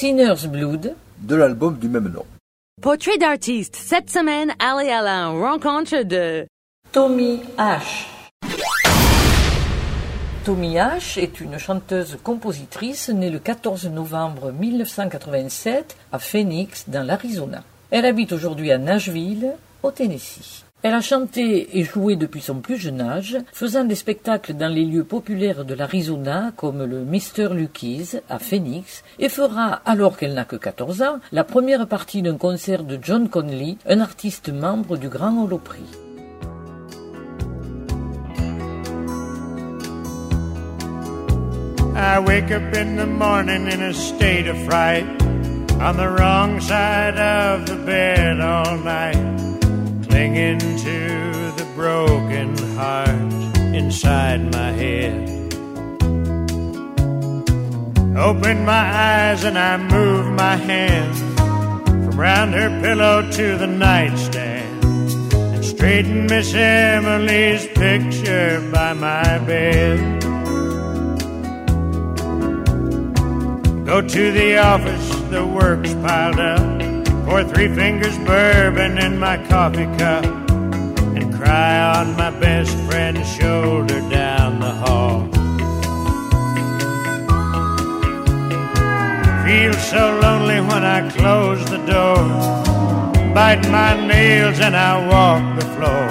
Sinner's Blood, de l'album du même nom. Portrait d'artiste. Cette semaine, allez à la rencontre de Tommy H. Tommy H est une chanteuse-compositrice née le 14 novembre 1987 à Phoenix, dans l'Arizona. Elle habite aujourd'hui à Nashville, au Tennessee. Elle a chanté et joué depuis son plus jeune âge, faisant des spectacles dans les lieux populaires de l'Arizona comme le Mr. Lucky's à Phoenix et fera, alors qu'elle n'a que 14 ans, la première partie d'un concert de John Conley, un artiste membre du Grand Holoprix. I wake up in the morning in a state of fright, on the wrong side of the bed all night, clinging to the broken heart inside my head. Open my eyes and I move my hand from round her pillow to the nightstand and straighten Miss Emily's picture by my bed. Go to the office, the work's piled up. Pour three fingers bourbon in my coffee cup. And cry on my best friend's shoulder down the hall. Feel so lonely when I close the door. Bite my nails and I walk the floor.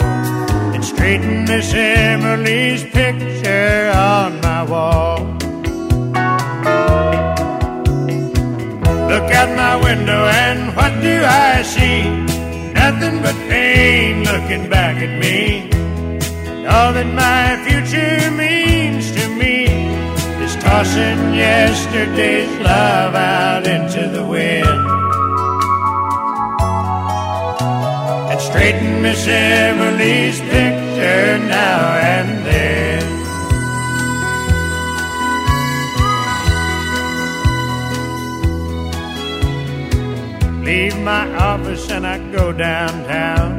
And straighten Miss Emily's picture on my wall. Look out my window and what do I see? Nothing but pain looking back at me. And all that my future means to me is tossing yesterday's love out into the wind. And straighten Miss Emily's picture now and then. Leave my office and I go downtown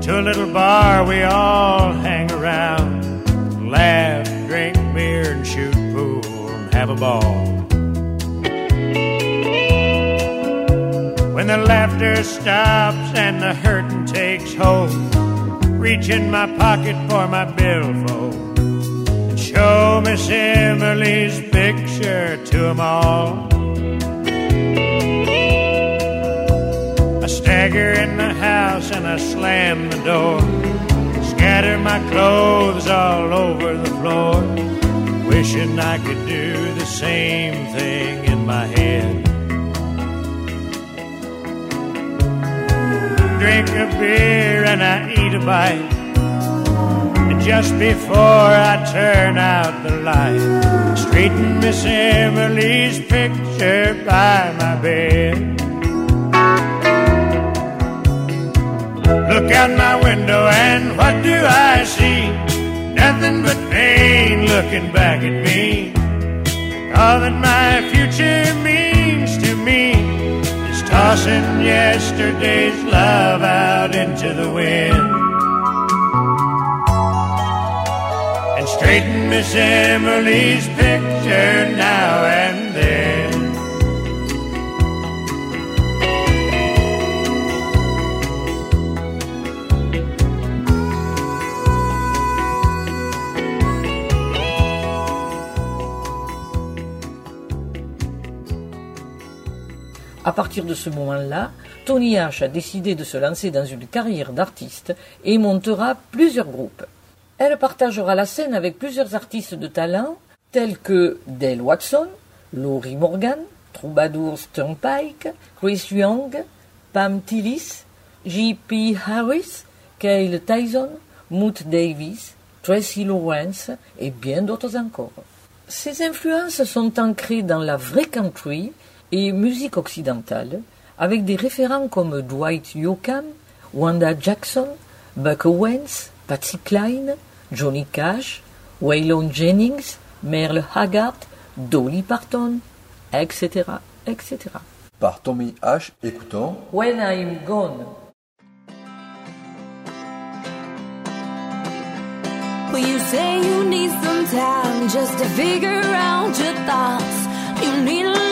to a little bar we all hang around, laugh, drink beer, and shoot pool and have a ball. When the laughter stops and the hurting takes hold, reach in my pocket for my billfold and show Miss Emily's picture to 'em all. Stagger in the house and I slam the door. Scatter my clothes all over the floor. Wishing I could do the same thing in my head. Drink a beer and I eat a bite. And just before I turn out the light, straighten Miss Emily's picture by my bed. Look out my window and what do I see? Nothing but pain looking back at me. All that my future means to me is tossing yesterday's love out into the wind. And straighten Miss Emily's picture now and then. À partir de ce moment-là, Tony H a décidé de se lancer dans une carrière d'artiste et montera plusieurs groupes. Elle partagera la scène avec plusieurs artistes de talent tels que Dale Watson, Laurie Morgan, Troubadour Turnpike, Chris Young, Pam Tillis, J.P. Harris, Cale Tyson, Moot Davis, Tracy Lawrence et bien d'autres encore. Ces influences sont ancrées dans la vraie country et musique occidentale, avec des référents comme Dwight Yoakam, Wanda Jackson, Buck Owens, Patsy Cline, Johnny Cash, Waylon Jennings, Merle Haggard, Dolly Parton, etc., etc. Par Tommy H, écoutons When I'm Gone. Well, you say you need some time just to figure out your thoughts. You need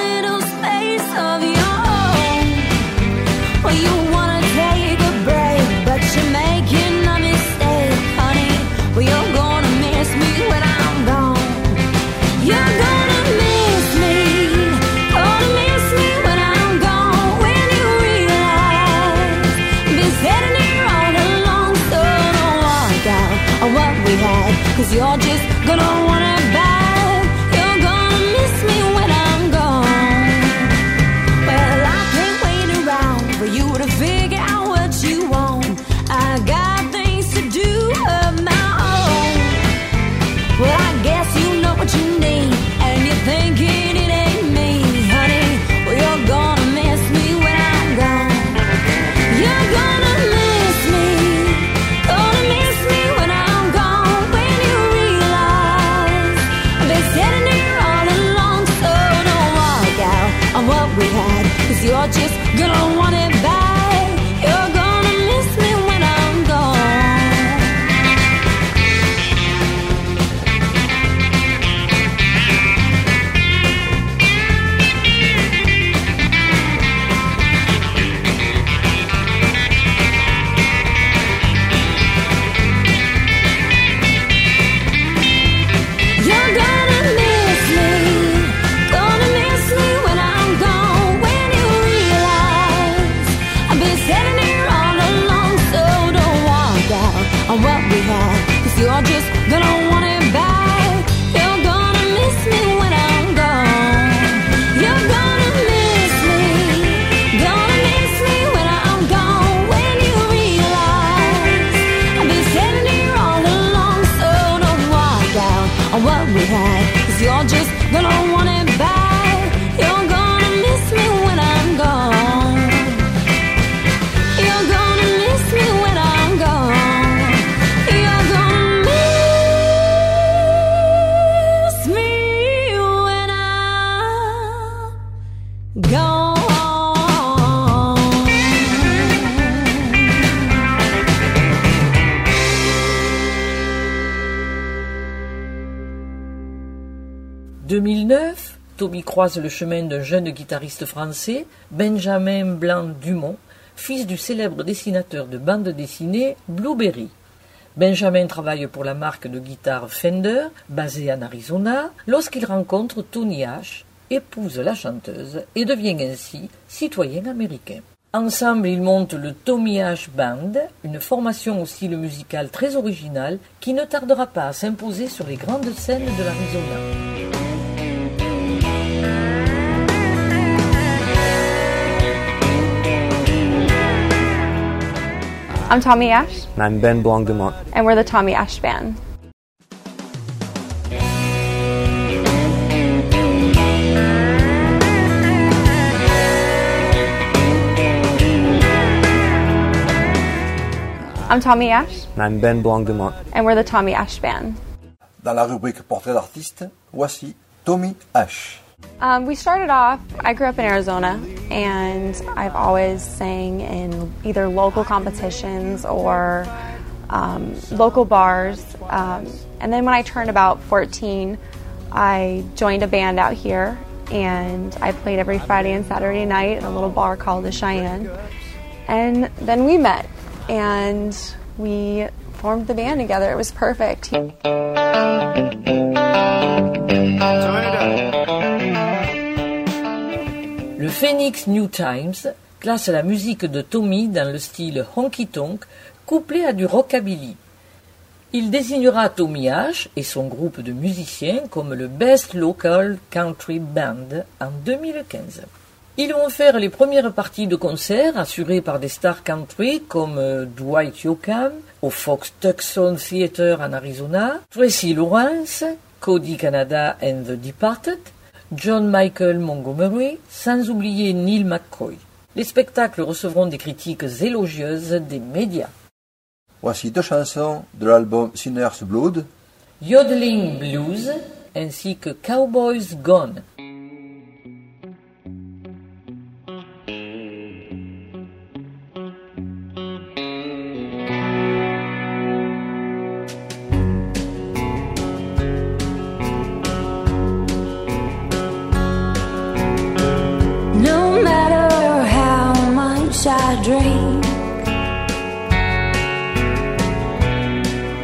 2009, Tommy croise le chemin d'un jeune guitariste français, Benjamin Blanc-Dumont, fils du célèbre dessinateur de bande dessinée Blueberry. Benjamin travaille pour la marque de guitare Fender, basée en Arizona, lorsqu'il rencontre Tony Ash, épouse la chanteuse et devient ainsi citoyen américain. Ensemble, ils montent le Tommy Ash Band, une formation au style musical très original qui ne tardera pas à s'imposer sur les grandes scènes de l'Arizona. I'm Tommy Ash, And I'm Ben Blanc Dumont. and we're the Tommy Ash Band. I'm Tommy Ash, And I'm Ben Blanc Dumont. and we're the Tommy Ash Band. Dans la rubrique Portrait d'artiste, voici Tommy Ash. Um, we started off, I grew up in Arizona, and I've always sang in either local competitions or um, local bars. Um, and then when I turned about 14, I joined a band out here, and I played every Friday and Saturday night at a little bar called the Cheyenne. And then we met, and we formed the band together. It was perfect. Le Phoenix New Times classe la musique de Tommy dans le style honky tonk couplé à du rockabilly. Il désignera Tommy H et son groupe de musiciens comme le Best Local Country Band en 2015. Ils vont faire les premières parties de concert assurées par des stars country comme euh, Dwight Yoakam au Fox Tucson Theater en Arizona, Tracy Lawrence, Cody Canada and the Departed, John Michael Montgomery, sans oublier Neil McCoy. Les spectacles recevront des critiques élogieuses des médias. Voici deux chansons de l'album Sinner's Blood. Yodeling Blues ainsi que Cowboys Gone. drink.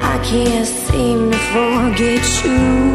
I can't seem to forget you.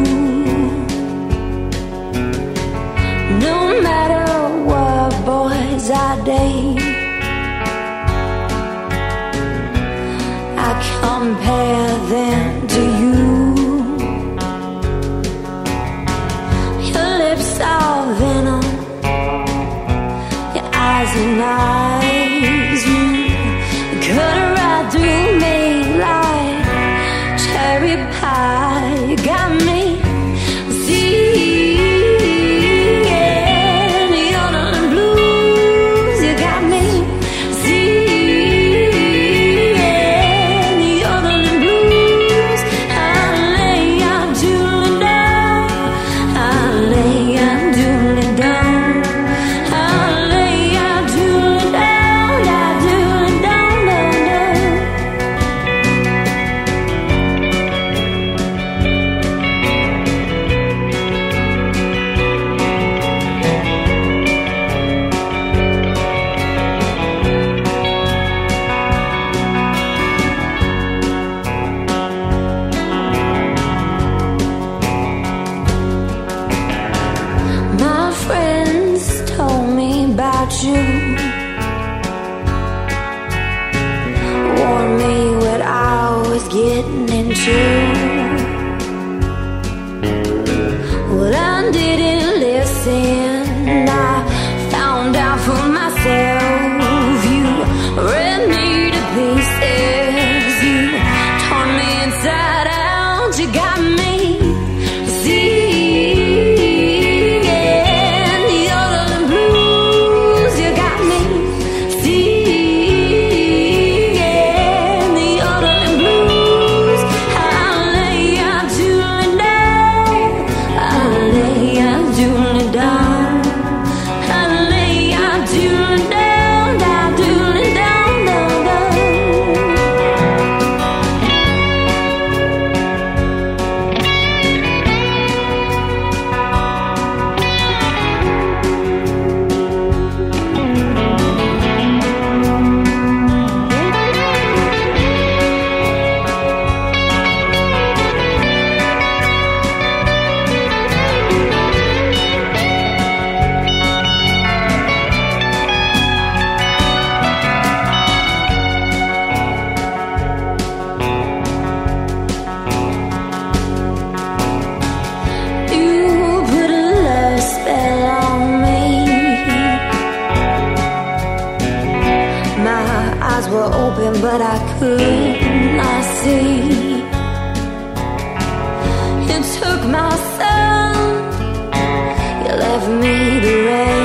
eyes were open, but I could not see. It took my soul, you left me the rest.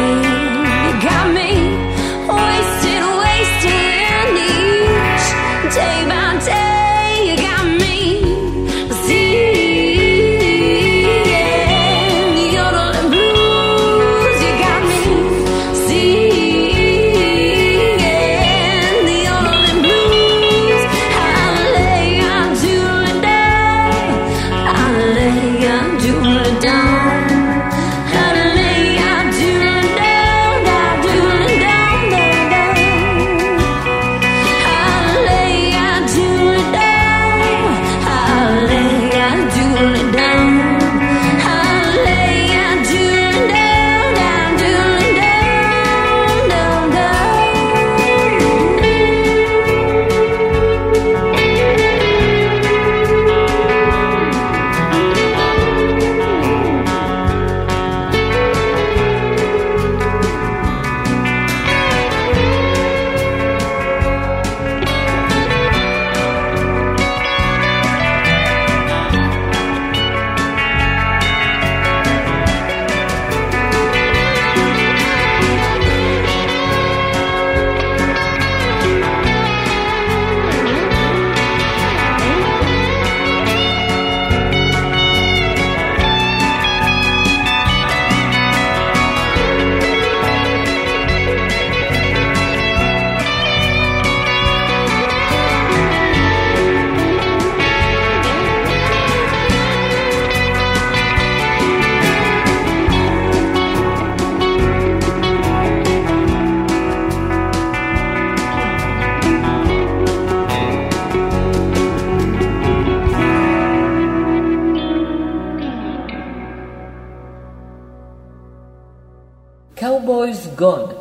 gone.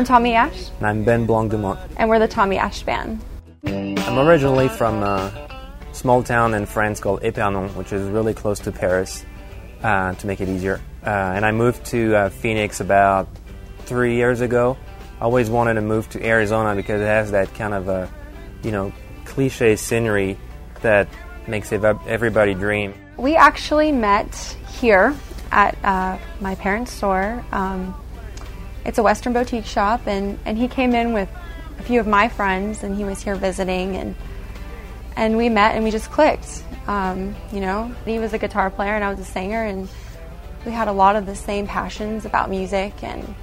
I'm Tommy Ash. And I'm Ben Blanc Dumont. And we're the Tommy Ash Band. I'm originally from a small town in France called Épernon, which is really close to Paris, uh, to make it easier. Uh, and I moved to uh, Phoenix about three years ago. I always wanted to move to Arizona because it has that kind of, a, you know, cliche scenery that makes everybody dream. We actually met here at uh, my parents' store. Um, it's a Western boutique shop, and, and he came in with a few of my friends, and he was here visiting, and and we met, and we just clicked. Um, you know, he was a guitar player, and I was a singer, and we had a lot of the same passions about music, and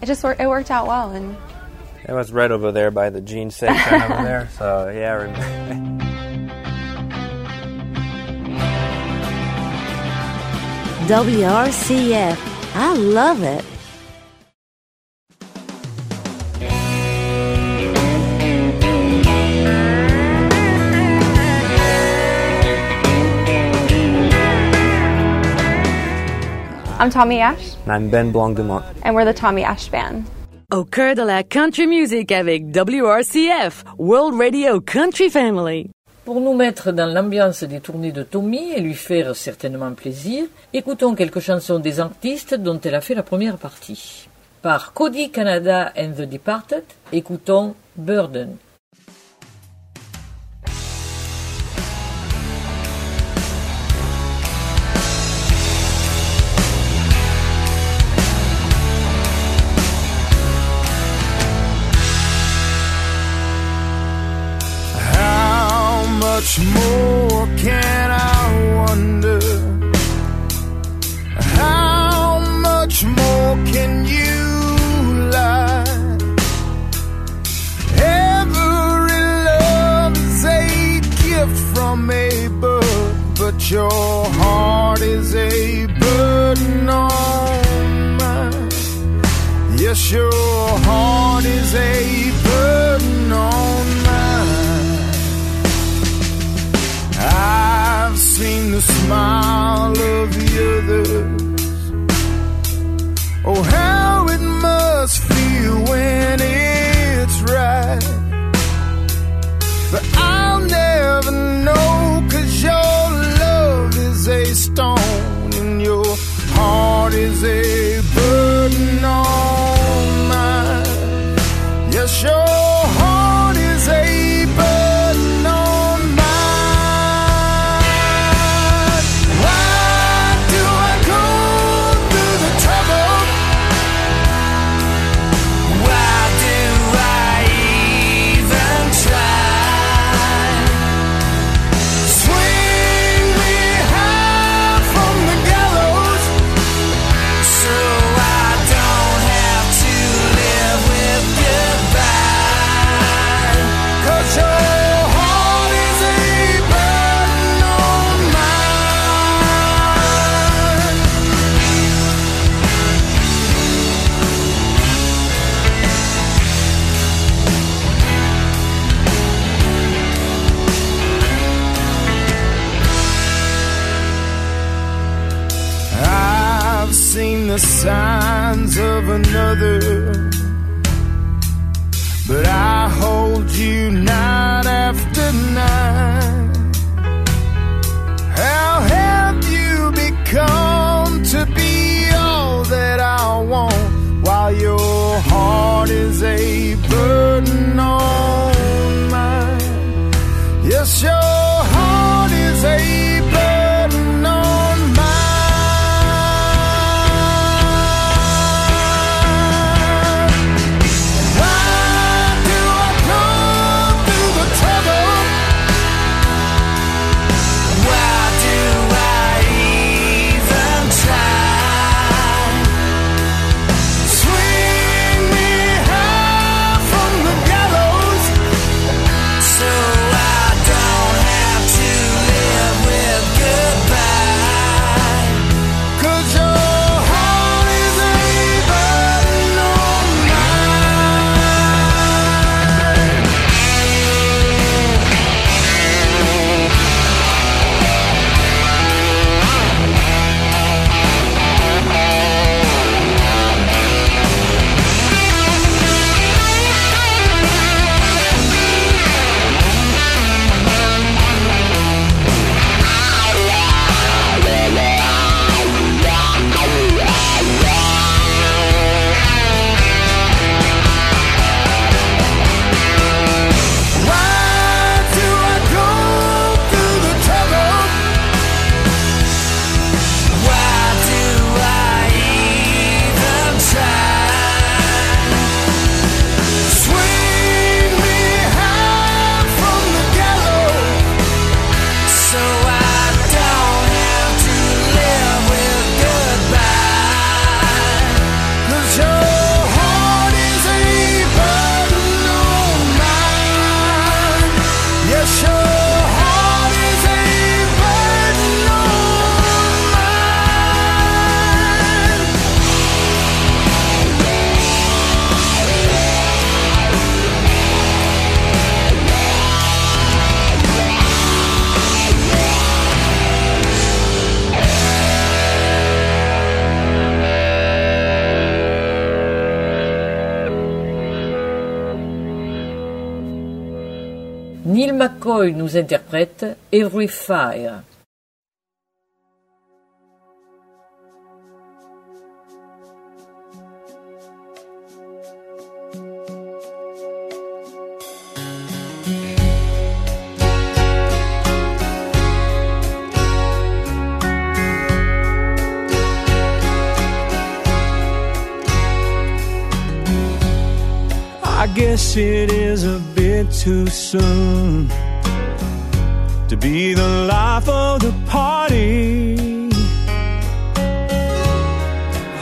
it just wor- it worked out well. And It was right over there by the jeans section over there. So yeah, I. WRCF. I love it. I'm Tommy Ash, And I'm Ben Blanc Dumont. and we're the Tommy Ash Band. Au cœur de la country music avec WRCF, World Radio Country Family. Pour nous mettre dans l'ambiance des tournées de Tommy et lui faire certainement plaisir, écoutons quelques chansons des artistes dont elle a fait la première partie. Par Cody Canada and the Departed, écoutons Burden. Much more can I wonder? How much more can you lie? Every love is a gift from a bird, but your heart is a burden on mine. Yes, your heart is a seen the smile of the others. Oh, how it must feel when interprètent Every Fire. I guess it is a bit too soon to be the life of the party.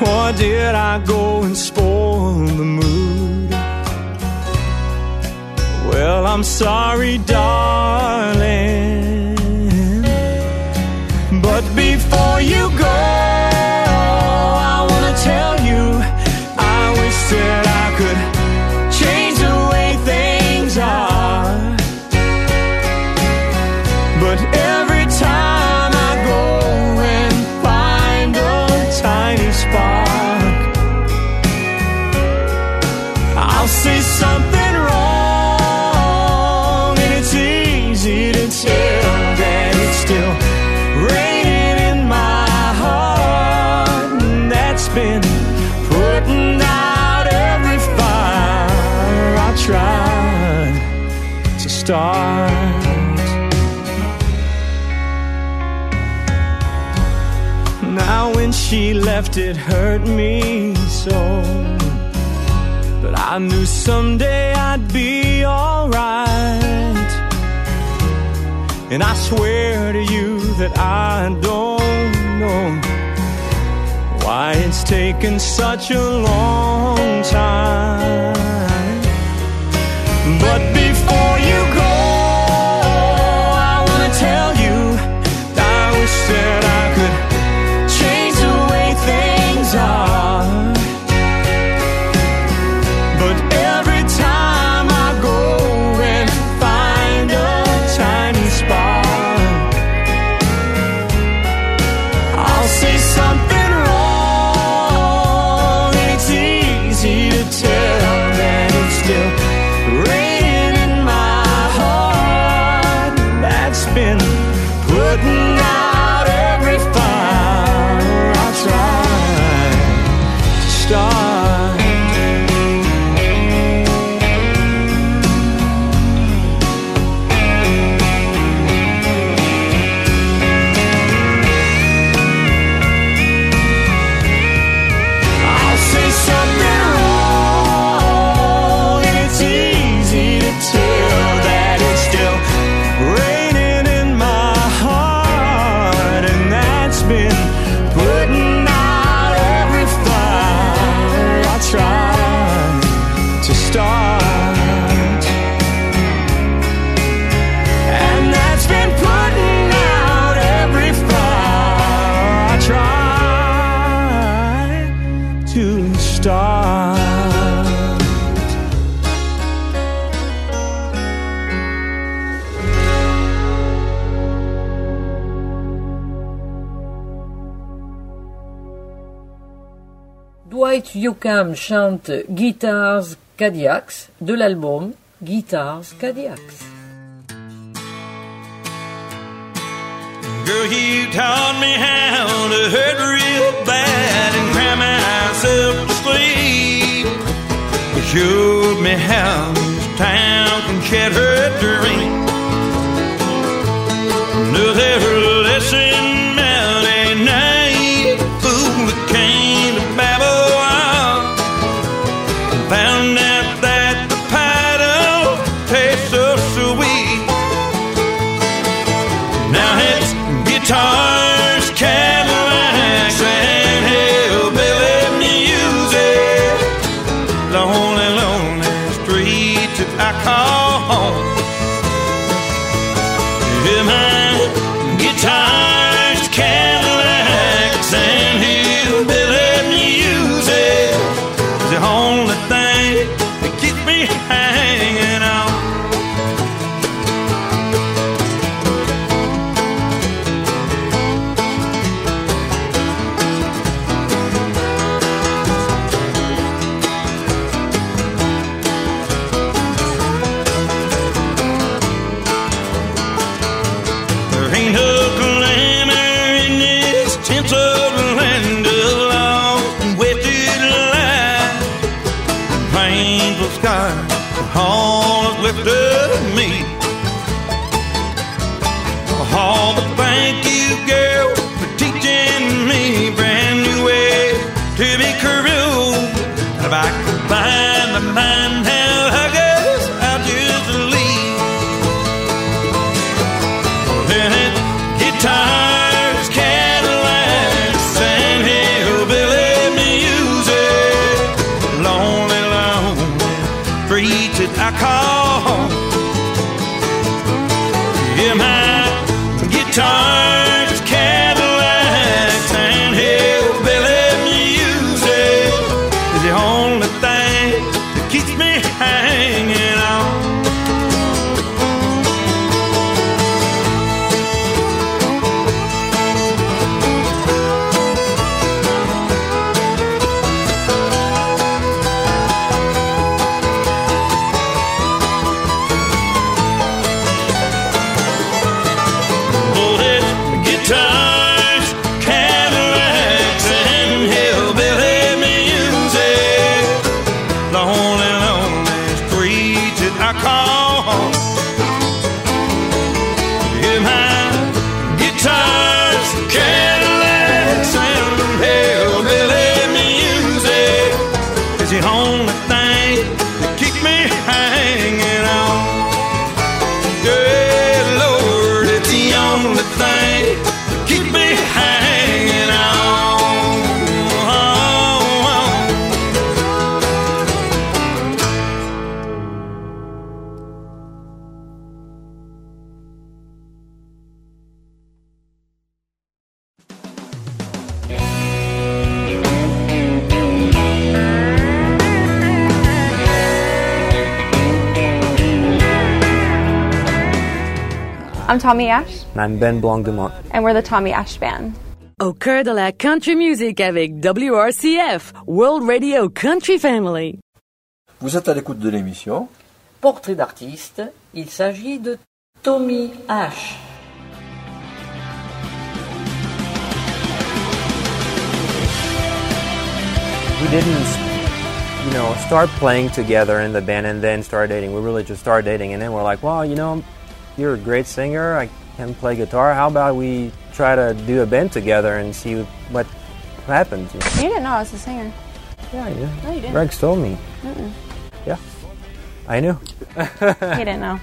Or did I go and spoil the mood? Well, I'm sorry, darling. left, it hurt me so. But I knew someday I'd be alright. And I swear to you that I don't know why it's taken such a long time. Dwight Yoakam chante Guitars Cadillacs de l'album Guitars Cadillacs. Girl, you taught me how to hurt real bad and cry myself to sleep. You showed me how this town can shed her dream. Knew lesson I'm Tommy Ash, And I'm Ben Blanc Dumont. and we're the Tommy Ash Band. Au cœur de la country music avec WRCF, World Radio Country Family. Vous êtes à l'écoute de l'émission. Portrait d'artiste, il s'agit de Tommy Ash. We didn't, you know, start playing together in the band and then start dating. We really just started dating, and then we're like, well, you know, you're a great singer. I can play guitar. How about we try to do a band together and see what happens? You didn't know I was a singer. Yeah, I knew. No, you didn't. Rex told me. Mm. Yeah, I knew. He didn't know.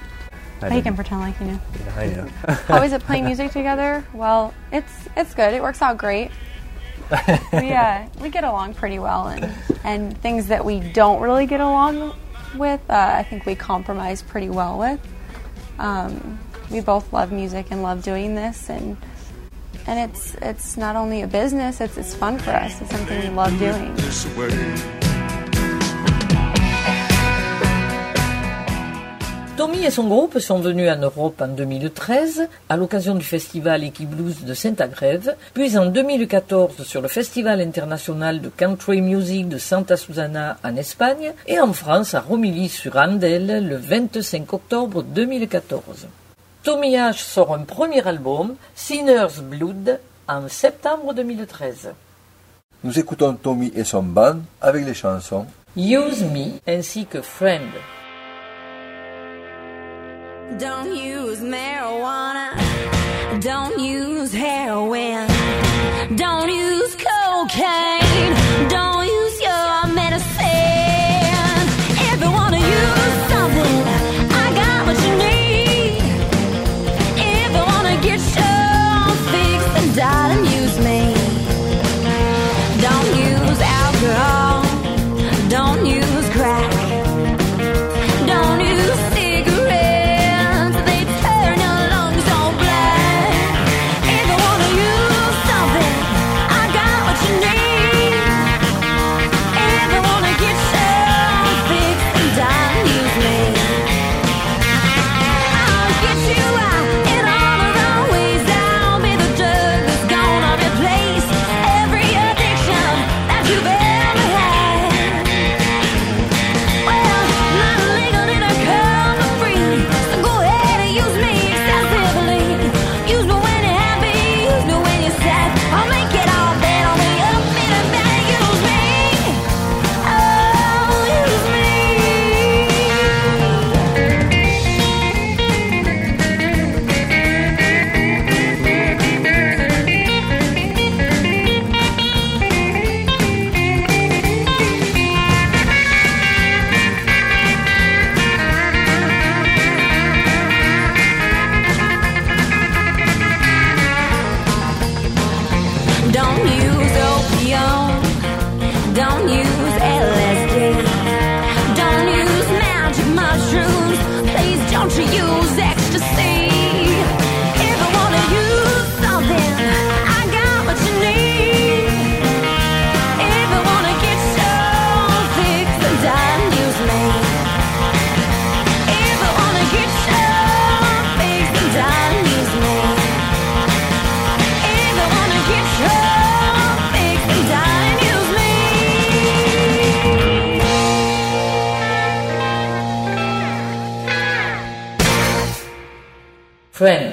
I, But he can pretend like he knew. Yeah, I knew. How is it playing music together? Well, it's it's good. It works out great. we uh, we get along pretty well, and and things that we don't really get along with, uh, I think we compromise pretty well with. Um, we both love music and love doing this, and and it's it's not only a business; it's it's fun for us. It's something we love doing. Tommy et son groupe sont venus en Europe en 2013 à l'occasion du festival Equiblues de Saint-Agrève, puis en 2014 sur le Festival international de country music de Santa Susana en Espagne et en France à Romilly-sur-Andelle le 25 octobre 2014. Tommy Ash sort un premier album, Sinner's Blood, en septembre 2013. Nous écoutons Tommy et son band avec les chansons Use Me ainsi que Friend. Don't use marijuana. Don't use heroin. Don't use cocaine. friend.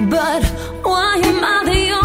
But why am I the only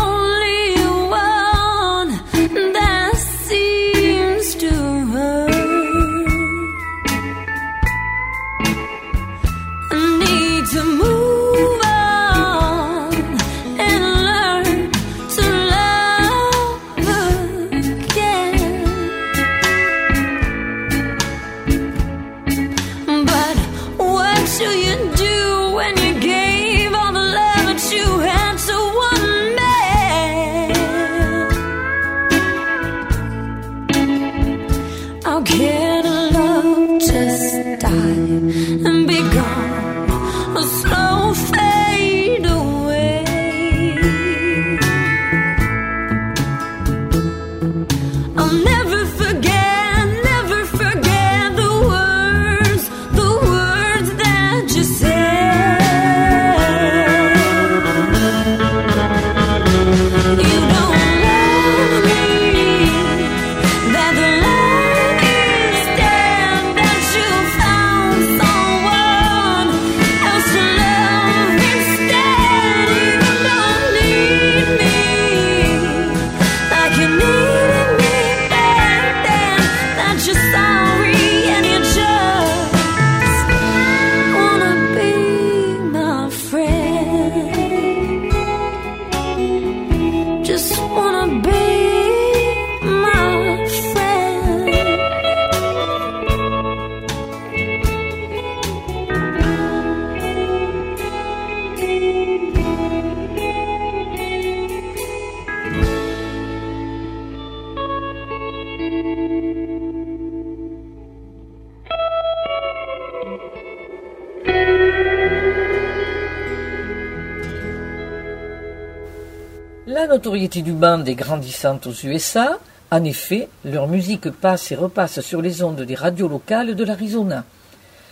La notoriété du band est grandissante aux USA. En effet, leur musique passe et repasse sur les ondes des radios locales de l'Arizona.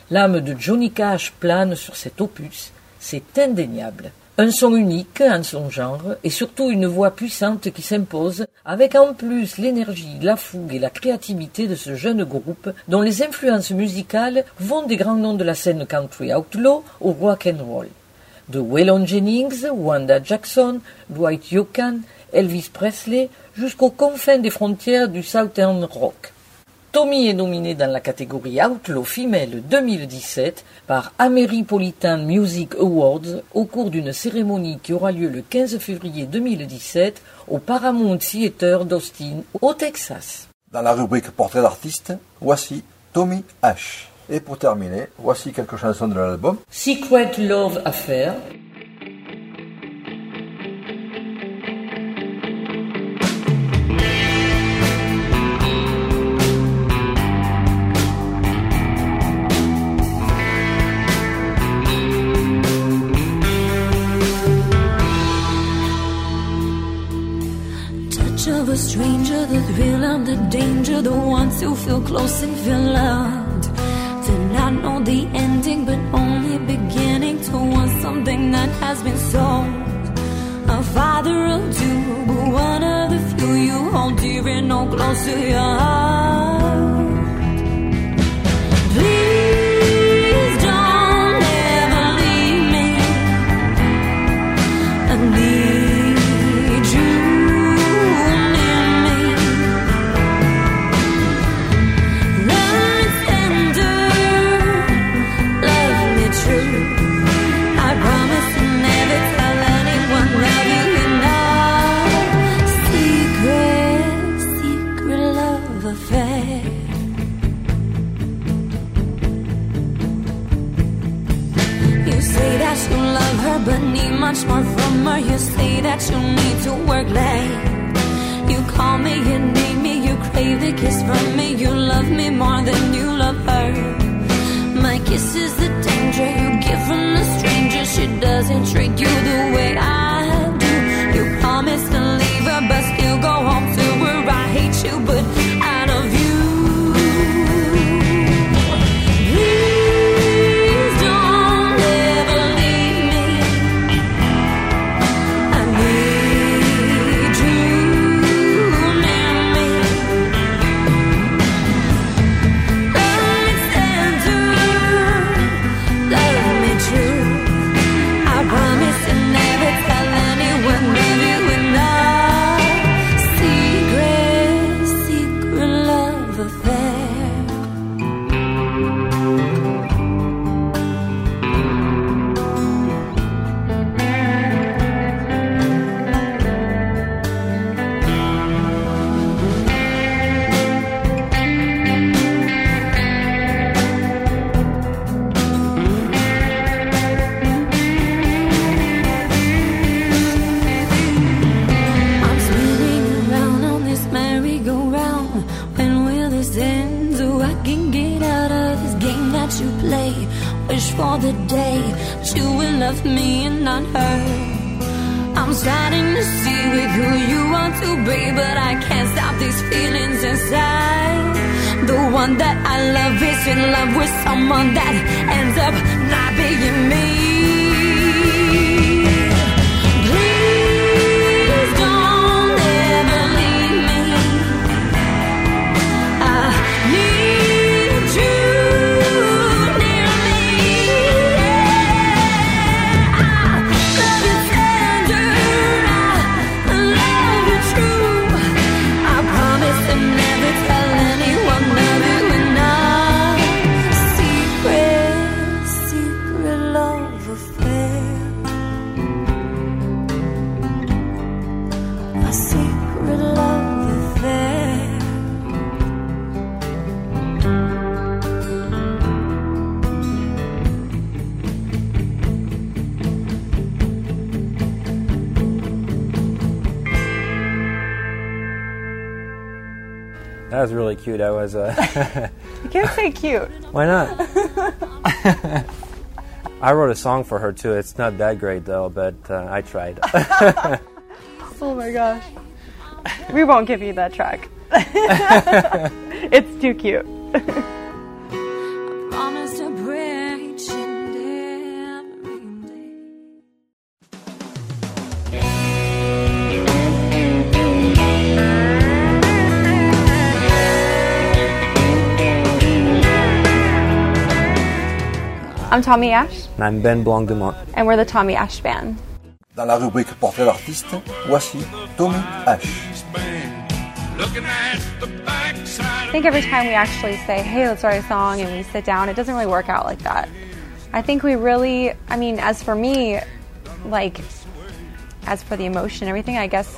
L'âme de Johnny Cash plane sur cet opus, c'est indéniable. Un son unique en son genre et surtout une voix puissante qui s'impose, avec en plus l'énergie, la fougue et la créativité de ce jeune groupe dont les influences musicales vont des grands noms de la scène country outlaw au rock and de Waylon Jennings, Wanda Jackson, Dwight Yoakam, Elvis Presley, jusqu'aux confins des frontières du Southern Rock. Tommy est nominé dans la catégorie Outlaw Female 2017 par Ameripolitan Music Awards au cours d'une cérémonie qui aura lieu le 15 février 2017 au Paramount Theater d'Austin, au Texas. Dans la rubrique Portrait d'artiste, voici Tommy H. Et pour terminer, voici quelques chansons de l'album. Secret Love Affair, touch of a stranger, the thrill and the danger, the ones who feel close and feel loved. Not know the ending, but only beginning to want something that has been sold. A father of two, but one of the few you hold dear and no close to your heart. Cute. I was. Uh, You can't say cute. why not? I wrote a song for her too. It's not that great though, but uh, I tried. Oh my gosh. We won't give you that track. it's too cute. I'm Tommy Ash, and I'm Ben Blanc Dumont. and we're the Tommy Ash Band. Dans la rubrique portrait d'artiste, voici Tommy Ash. I think every time we actually say, hey, let's write a song and we sit down, it doesn't really work out like that. I think we really, I mean, as for me, like, as for the emotion and everything, I guess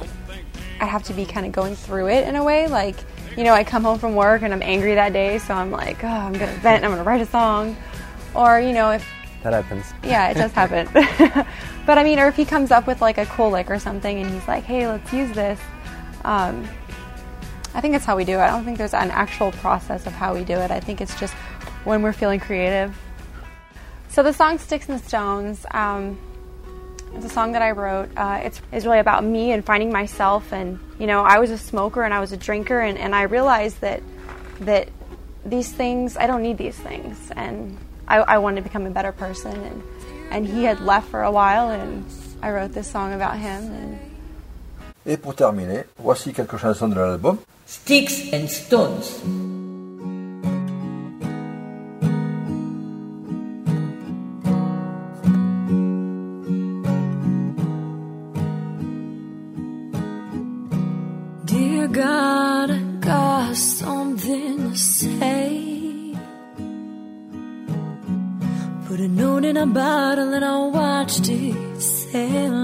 I have to be kind of going through it in a way. Like, you know, I come home from work and I'm angry that day, so I'm like, oh, I'm going to vent, I'm going to write a song. Or, you know, if That happens. yeah, it does happen. but I mean, or if he comes up with like a cool lick or something and he's like, hey, let's use this. Um, I think that's how we do it. I don't think there's an actual process of how we do it. I think it's just when we're feeling creative. So the song Sticks and Stones, um, it's a song that I wrote. Uh, it's, it's really about me and finding myself. And, you know, I was a smoker and I was a drinker, and, and I realized that, that these things, I don't need these things. And I, I wanted to become a better person. And, and he had left for a while, and I wrote this song about him. And Et pour terminer, voici quelques chansons de l'album. Sticks and Stones. céu.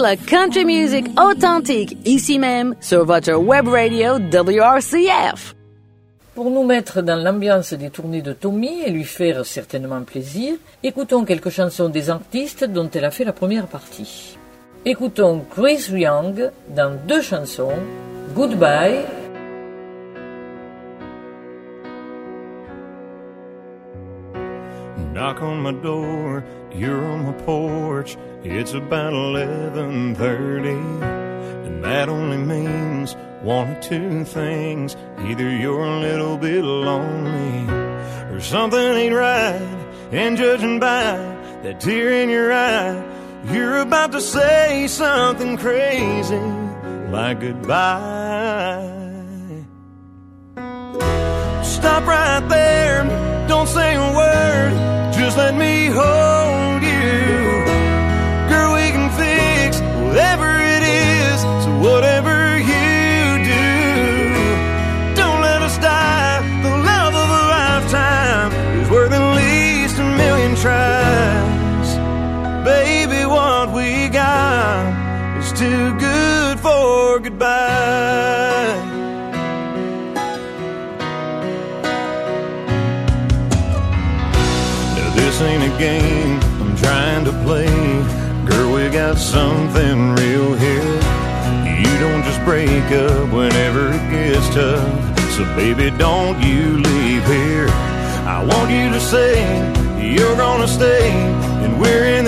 La country music authentique ici même sur votre web radio WRCF. Pour nous mettre dans l'ambiance des tournées de Tommy et lui faire certainement plaisir, écoutons quelques chansons des artistes dont elle a fait la première partie. Écoutons Chris Young dans deux chansons, Goodbye Knock on my door, you're on my porch. It's about 11:30, and that only means one or two things. Either you're a little bit lonely, or something ain't right. And judging by that tear in your eye, you're about to say something crazy like goodbye. Stop right there. Don't say a word. Let me hold baby, don't you leave here. I want you to say you're gonna stay, and we're in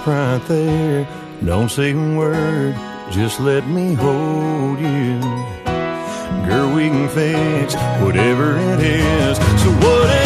Stop right there, don't say a word, just let me hold you. Girl, we can fix whatever it is. So whatever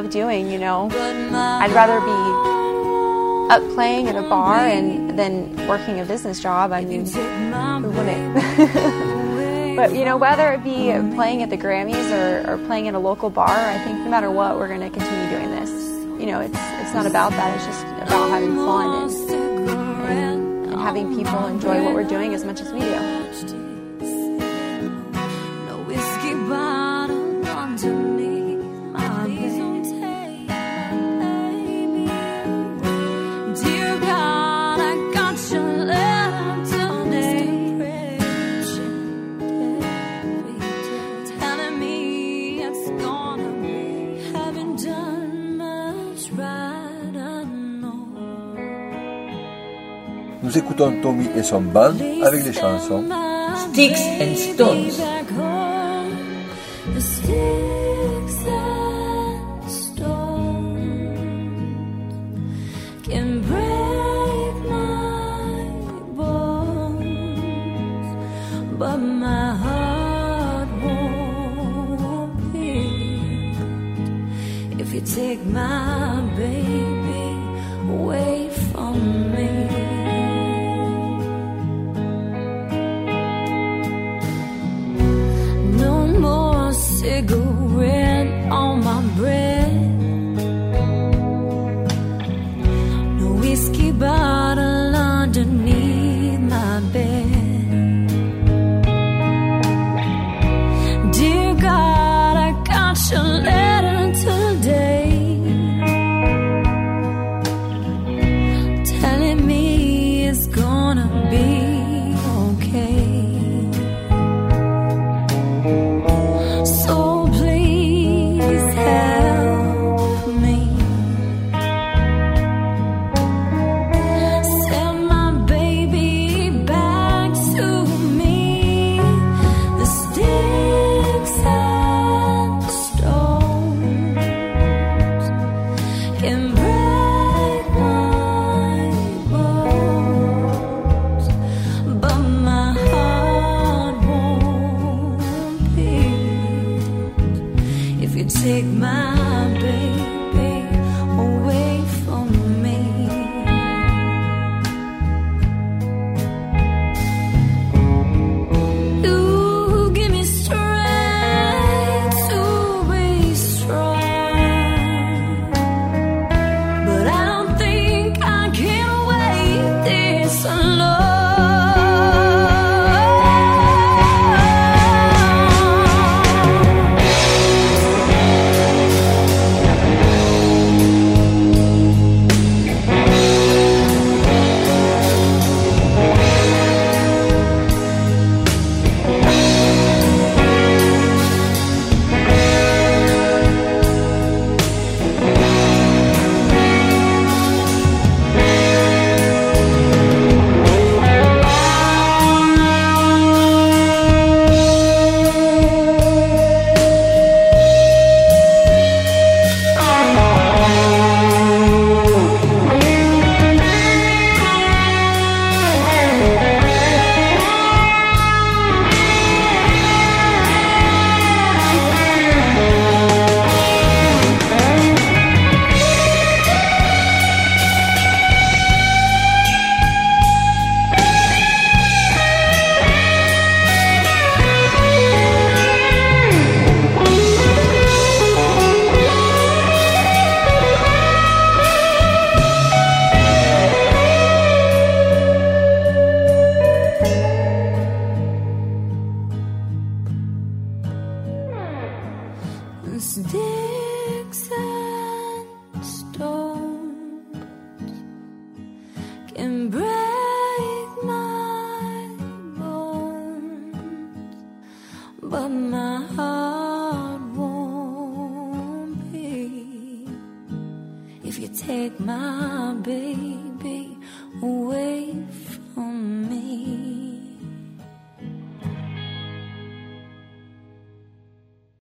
love doing you know? I'd rather be up playing at a bar and than working a business job. I mean who wouldn't? But you know whether it be playing at the grammys or, or playing at a local bar i think no matter what we're going to continue doing this. You know it's it's not about that. It's just about having fun and, and, and having people enjoy what we're doing as much as we do Nous écoutons Tommy et son band avec les chansons Sticks and Stones.